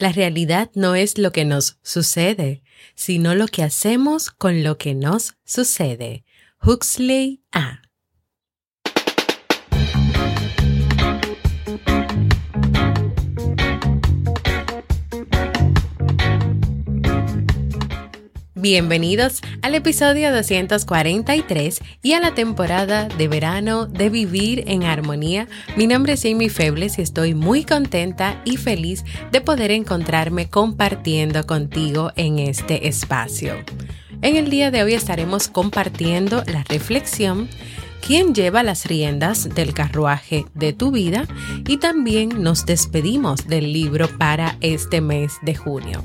La realidad no es lo que nos sucede, sino lo que hacemos con lo que nos sucede. Huxley A. Bienvenidos al episodio 243 y a la temporada de verano de Vivir en Armonía. Mi nombre es Amy Febles y estoy muy contenta y feliz de poder encontrarme compartiendo contigo en este espacio. En el día de hoy estaremos compartiendo la reflexión quién lleva las riendas del carruaje de tu vida y también nos despedimos del libro para este mes de junio.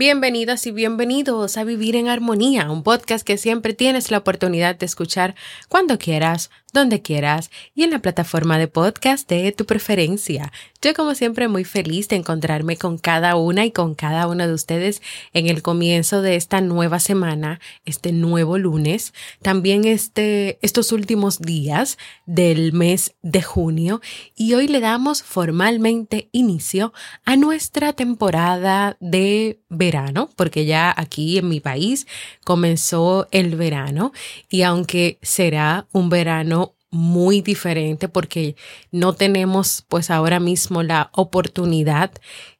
Bienvenidas y bienvenidos a Vivir en Armonía, un podcast que siempre tienes la oportunidad de escuchar cuando quieras, donde quieras y en la plataforma de podcast de tu preferencia. Yo como siempre muy feliz de encontrarme con cada una y con cada uno de ustedes en el comienzo de esta nueva semana, este nuevo lunes, también este, estos últimos días del mes de junio y hoy le damos formalmente inicio a nuestra temporada de verano, porque ya aquí en mi país comenzó el verano y aunque será un verano muy diferente porque no tenemos pues ahora mismo la oportunidad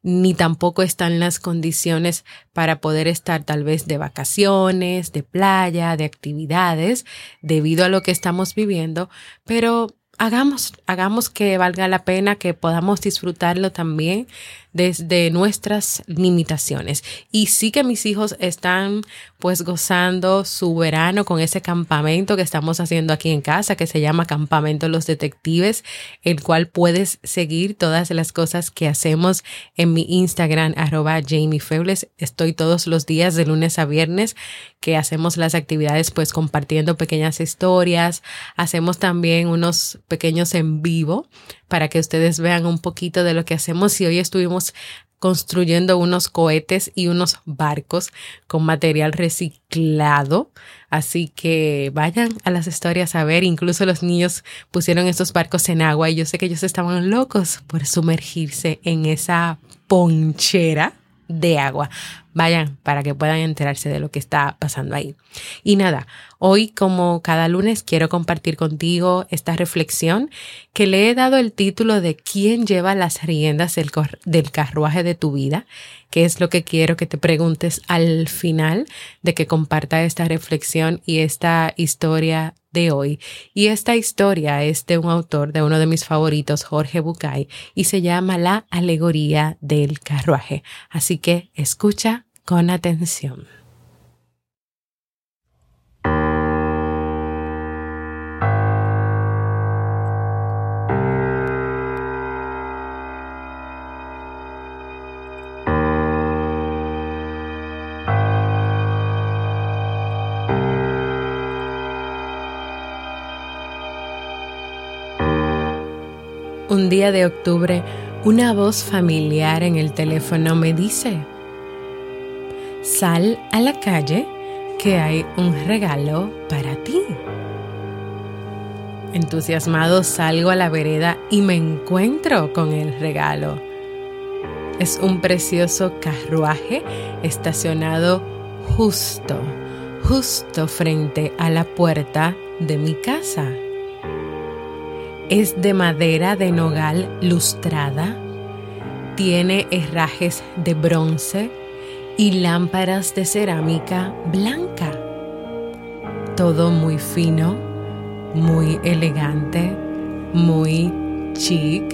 ni tampoco están las condiciones para poder estar tal vez de vacaciones, de playa, de actividades debido a lo que estamos viviendo, pero hagamos, hagamos que valga la pena, que podamos disfrutarlo también desde nuestras limitaciones. Y sí que mis hijos están pues gozando su verano con ese campamento que estamos haciendo aquí en casa, que se llama Campamento Los Detectives, el cual puedes seguir todas las cosas que hacemos en mi Instagram, arroba Jamie Febles. Estoy todos los días de lunes a viernes que hacemos las actividades pues compartiendo pequeñas historias. Hacemos también unos pequeños en vivo para que ustedes vean un poquito de lo que hacemos y hoy estuvimos construyendo unos cohetes y unos barcos con material reciclado. Así que vayan a las historias a ver. Incluso los niños pusieron estos barcos en agua y yo sé que ellos estaban locos por sumergirse en esa ponchera de agua. Vayan para que puedan enterarse de lo que está pasando ahí. Y nada, hoy como cada lunes quiero compartir contigo esta reflexión que le he dado el título de ¿Quién lleva las riendas del, del carruaje de tu vida? que es lo que quiero que te preguntes al final de que comparta esta reflexión y esta historia de hoy. Y esta historia es de un autor de uno de mis favoritos, Jorge Bucay, y se llama La alegoría del carruaje. Así que escucha con atención. Un día de octubre, una voz familiar en el teléfono me dice, Sal a la calle que hay un regalo para ti. Entusiasmado salgo a la vereda y me encuentro con el regalo. Es un precioso carruaje estacionado justo, justo frente a la puerta de mi casa. Es de madera de nogal lustrada, tiene herrajes de bronce y lámparas de cerámica blanca. Todo muy fino, muy elegante, muy chic.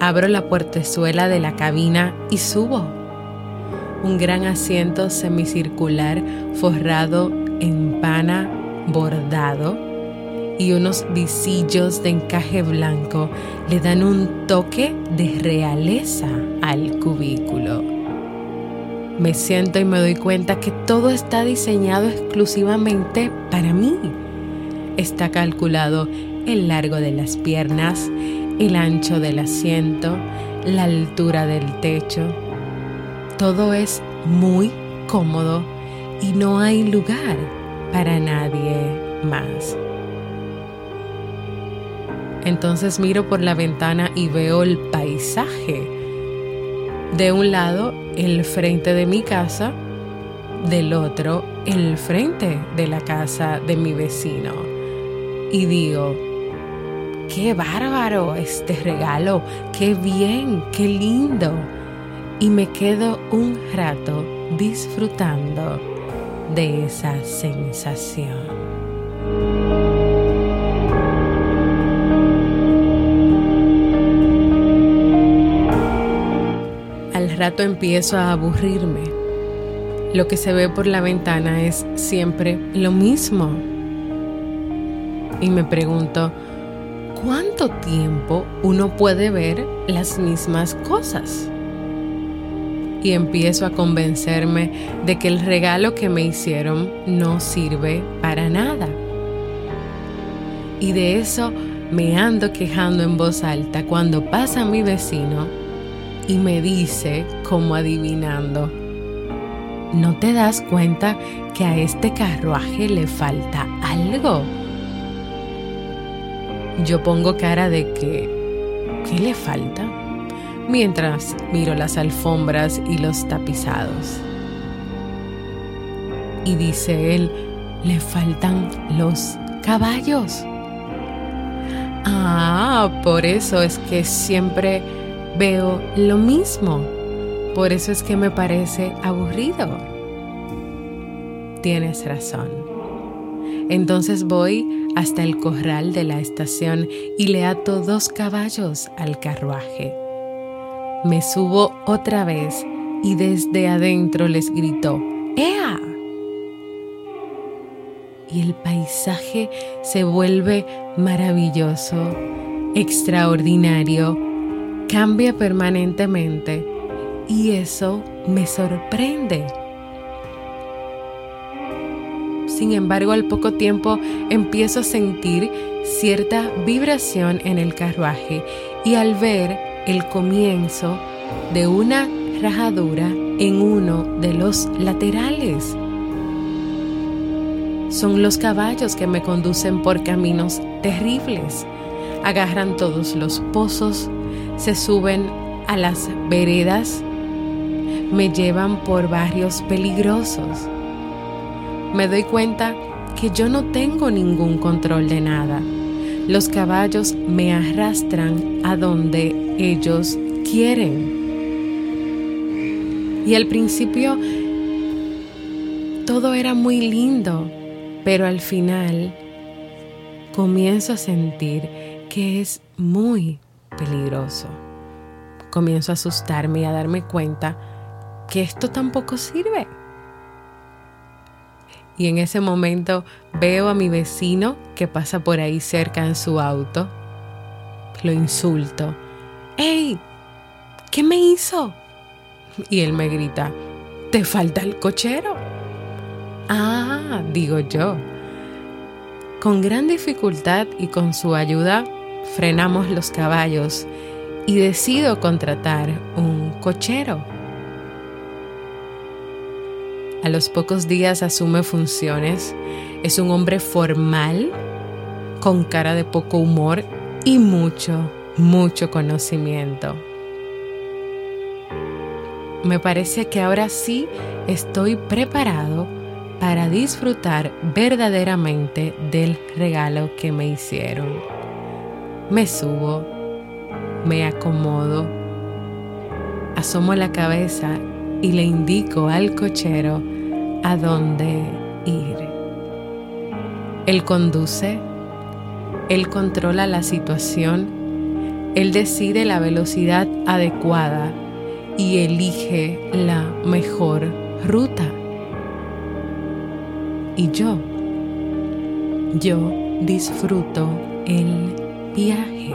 Abro la puertezuela de la cabina y subo. Un gran asiento semicircular forrado en pana bordado y unos visillos de encaje blanco le dan un toque de realeza al cubículo. me siento y me doy cuenta que todo está diseñado exclusivamente para mí. Está calculado el largo de las piernas, el ancho del asiento, la altura del techo. Todo es muy cómodo y no hay lugar para nadie más. Entonces miro por la ventana y veo el paisaje. De un lado, el frente de mi casa, del otro, el frente de la casa de mi vecino. Y digo, qué bárbaro este regalo, qué bien, qué lindo. Y me quedo un rato disfrutando de esa sensación. Al rato empiezo a aburrirme. Lo que se ve por la ventana es siempre lo mismo. Y me pregunto, ¿cuánto tiempo uno puede ver las mismas cosas? y empiezo a convencerme de que el regalo que me hicieron no sirve para nada. Y de eso me ando quejando en voz alta cuando pasa mi vecino y me dice, como adivinando, ¿no te das cuenta que a este carruaje le falta algo? Yo pongo cara de que, ¿qué le falta? mientras miro las alfombras y los tapizados. Y dice él, le faltan los caballos. Ah, por eso es que siempre veo lo mismo. Por eso es que me parece aburrido. Tienes razón. Entonces voy hasta el corral de la estación y le ato dos caballos al carruaje me subo otra vez y desde adentro les gritó, ¡Ea! Y el paisaje se vuelve maravilloso, extraordinario, cambia permanentemente y eso me sorprende. Sin embargo, al poco tiempo empiezo a sentir cierta vibración en el carruaje y al ver el comienzo de una rajadura en uno de los laterales. Son los caballos que me conducen por caminos terribles. Agarran todos los pozos, se suben a las veredas, me llevan por barrios peligrosos. Me doy cuenta que yo no tengo ningún control de nada los caballos me arrastran a donde ellos quieren. Y al principio todo era muy lindo, pero al final comienzo a sentir que es muy peligroso. Comienzo a asustarme y a darme cuenta que esto tampoco sirve. Y en ese momento veo a mi vecino que pasa por ahí cerca en su auto. Lo insulto. ¡Ey! ¿Qué me hizo? Y él me grita, ¿te falta el cochero? Ah, digo yo. Con gran dificultad y con su ayuda frenamos los caballos y decido contratar un cochero. A los pocos días asume funciones. Es un hombre formal, con cara de poco humor y mucho, mucho conocimiento. Me parece que ahora sí estoy preparado para disfrutar verdaderamente del regalo que me hicieron. Me subo, me acomodo, asomo la cabeza y le indico al cochero a dónde ir. Él conduce, él controla la situación, él decide la velocidad adecuada y elige la mejor ruta. Y yo, yo disfruto el viaje.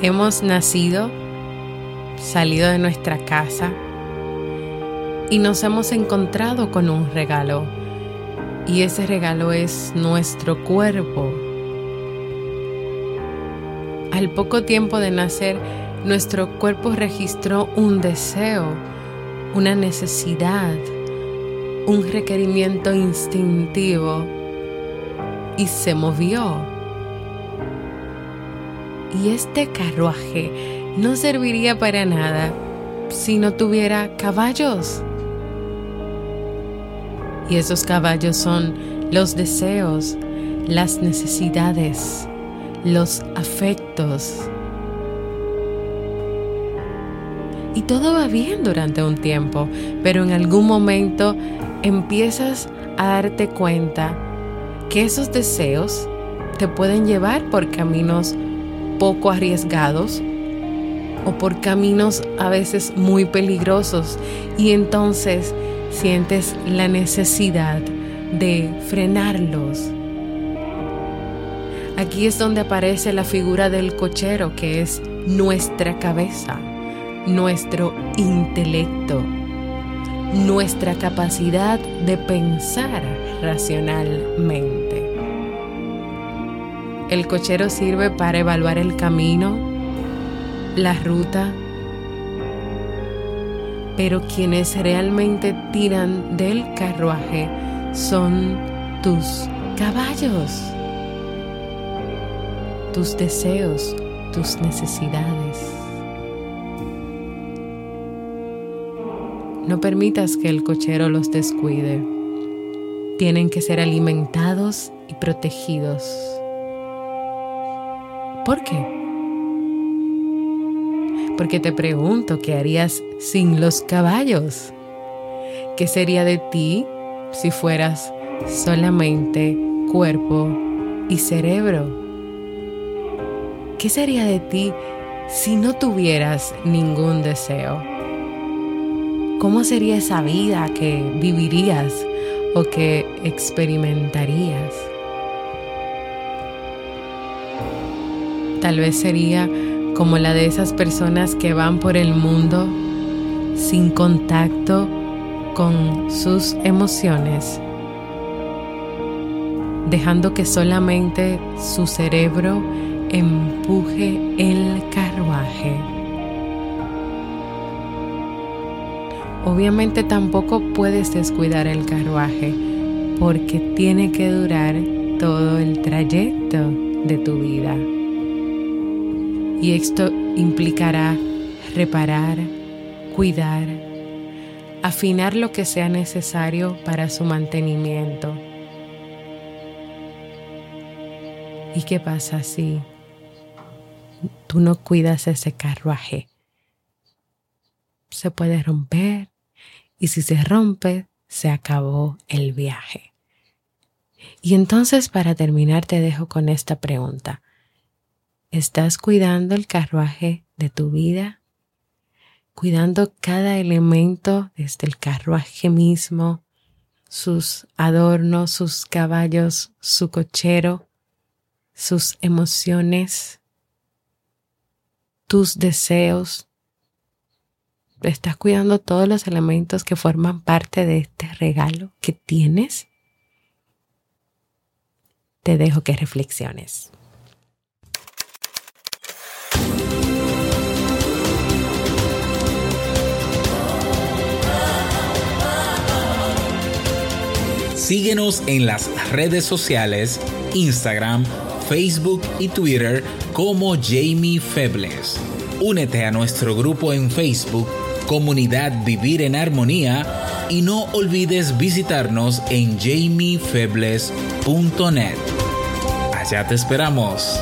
Hemos nacido, salido de nuestra casa y nos hemos encontrado con un regalo. Y ese regalo es nuestro cuerpo. Al poco tiempo de nacer, nuestro cuerpo registró un deseo, una necesidad, un requerimiento instintivo y se movió y este carruaje no serviría para nada si no tuviera caballos. Y esos caballos son los deseos, las necesidades, los afectos. Y todo va bien durante un tiempo, pero en algún momento empiezas a darte cuenta que esos deseos te pueden llevar por caminos poco arriesgados o por caminos a veces muy peligrosos y entonces sientes la necesidad de frenarlos. Aquí es donde aparece la figura del cochero que es nuestra cabeza, nuestro intelecto, nuestra capacidad de pensar racionalmente. El cochero sirve para evaluar el camino, la ruta, pero quienes realmente tiran del carruaje son tus caballos, tus deseos, tus necesidades. No permitas que el cochero los descuide. Tienen que ser alimentados y protegidos. ¿Por qué? Porque te pregunto, ¿qué harías sin los caballos? ¿Qué sería de ti si fueras solamente cuerpo y cerebro? ¿Qué sería de ti si no tuvieras ningún deseo? ¿Cómo sería esa vida que vivirías o que experimentarías? tal vez sería como la de esas personas que van por el mundo sin contacto con sus emociones, dejando que solamente su cerebro empuje el carruaje. Obviamente tampoco puedes descuidar el carruaje porque tiene que durar todo el trayecto de tu vida y esto implicará reparar, cuidar, afinar lo que sea necesario para su mantenimiento. ¿Y qué pasa si tú no cuidas ese carruaje? Se puede romper y si se rompe, se acabó el viaje. Y entonces para terminar te dejo con esta pregunta. ¿Estás cuidando el carruaje de tu vida? Cuidando cada elemento desde el carruaje mismo, sus adornos, sus caballos, su cochero, sus emociones, tus deseos. ¿Estás cuidando todos los elementos que forman parte de este regalo que tienes? Te dejo que reflexiones. Síguenos en las redes sociales, Instagram, Facebook y Twitter como Jamie Febles. Únete a nuestro grupo en Facebook, Comunidad Vivir en Armonía, y no olvides visitarnos en jamiefebles.net. Allá te esperamos.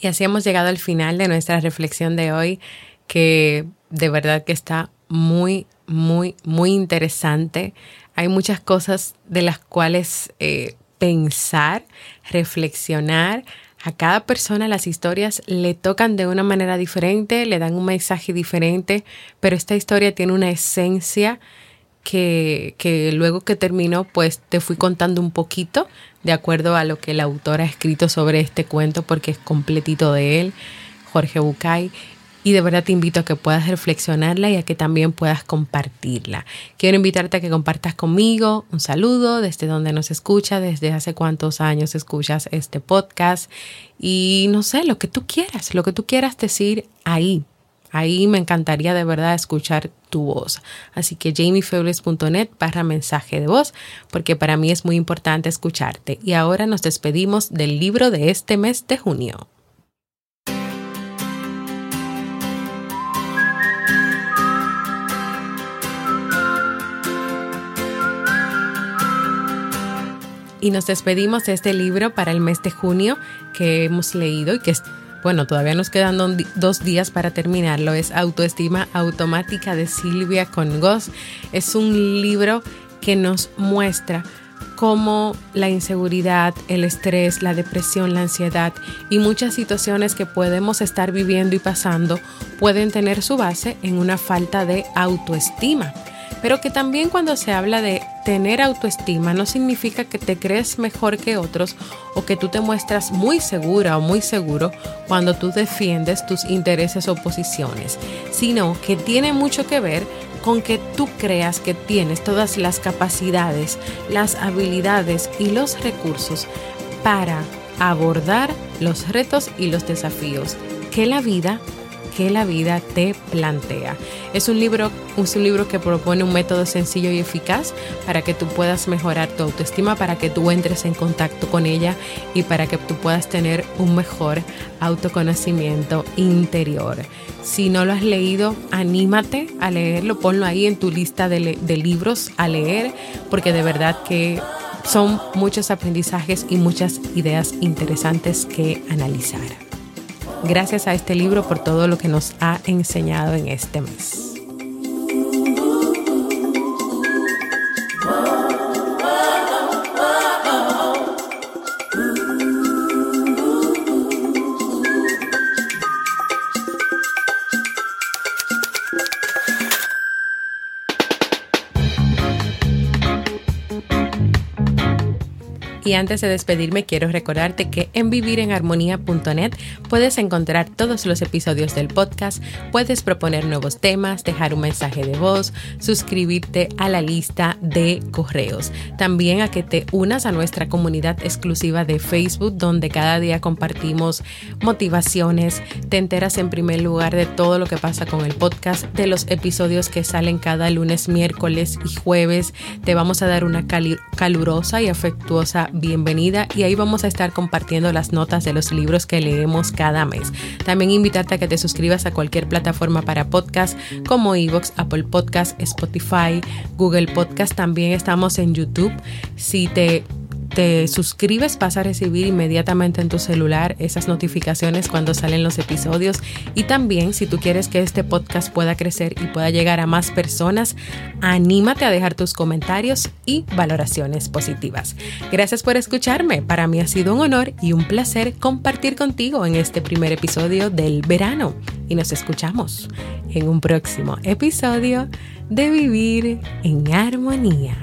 Y así hemos llegado al final de nuestra reflexión de hoy, que de verdad que está muy, muy, muy interesante. Hay muchas cosas de las cuales eh, pensar, reflexionar, A cada persona las historias le tocan de una manera diferente, le dan un mensaje diferente, pero esta historia tiene una esencia que, que luego que terminó, pues te fui contando un poquito de acuerdo a lo que el autor ha escrito sobre este cuento, porque es completito de él, Jorge Bucay. Y de verdad te invito a que puedas reflexionarla y a que también puedas compartirla. Quiero invitarte a que compartas conmigo un saludo desde donde nos escucha, desde hace cuántos años escuchas este podcast y no sé, lo que tú quieras, lo que tú quieras decir ahí, Ahí me encantaría de verdad escuchar tu voz. Así que jamiefebles.net barra mensaje de voz, porque para mí es muy importante escucharte. Y ahora nos despedimos del libro de este mes de junio. Y nos despedimos de este libro para el mes de junio que hemos leído y que bueno, todavía nos quedan dos días para terminarlo. Es Autoestima Automática de Silvia Congos. Es un libro que nos muestra cómo la inseguridad, el estrés, la depresión, la ansiedad y muchas situaciones que podemos estar viviendo y pasando pueden tener su base en una falta de autoestima pero que también cuando se habla de tener autoestima no significa que te crees mejor que otros o que tú te muestras muy segura o muy seguro cuando tú defiendes tus intereses o posiciones, sino que tiene mucho que ver con que tú creas que tienes todas las capacidades, las habilidades y los recursos para abordar los retos y los desafíos que la vida que la vida te plantea. Es un libro, es un libro que propone un método sencillo y eficaz para que tú puedas mejorar tu autoestima, para que tú entres en contacto con ella y para que tú puedas tener un mejor autoconocimiento interior. Si no lo has leído, anímate a leerlo, ponlo ahí en tu lista de, de libros a leer, porque de verdad que son muchos aprendizajes y muchas ideas interesantes que analizar gracias a este libro por todo lo que nos ha enseñado en este mes. Y antes de despedirme, quiero recordarte que en vivirenharmonía.net puedes encontrar todos los episodios del podcast, puedes proponer nuevos temas, dejar un mensaje de voz, suscribirte a la lista de correos. También a que te unas a nuestra comunidad exclusiva de Facebook, donde cada día compartimos motivaciones, te enteras en primer lugar de todo lo que pasa con el podcast, de los episodios que salen cada lunes, miércoles y jueves. Te vamos a dar una calurosa y afectuosa bienvenida y ahí vamos a estar compartiendo las notas de los libros que leemos cada mes. También invitarte a que te suscribas a cualquier plataforma para podcast como Evox, Apple Podcast, Spotify, Google Podcast. También estamos en YouTube. Si te te suscribes vas a recibir inmediatamente en tu celular esas notificaciones cuando salen los episodios y también si tú quieres que este podcast pueda crecer y pueda llegar a más personas, anímate a dejar tus comentarios y valoraciones positivas. Gracias por escucharme, para mí ha sido un honor y un placer compartir contigo en este primer episodio del verano y nos escuchamos en un próximo episodio de Vivir en Armonía.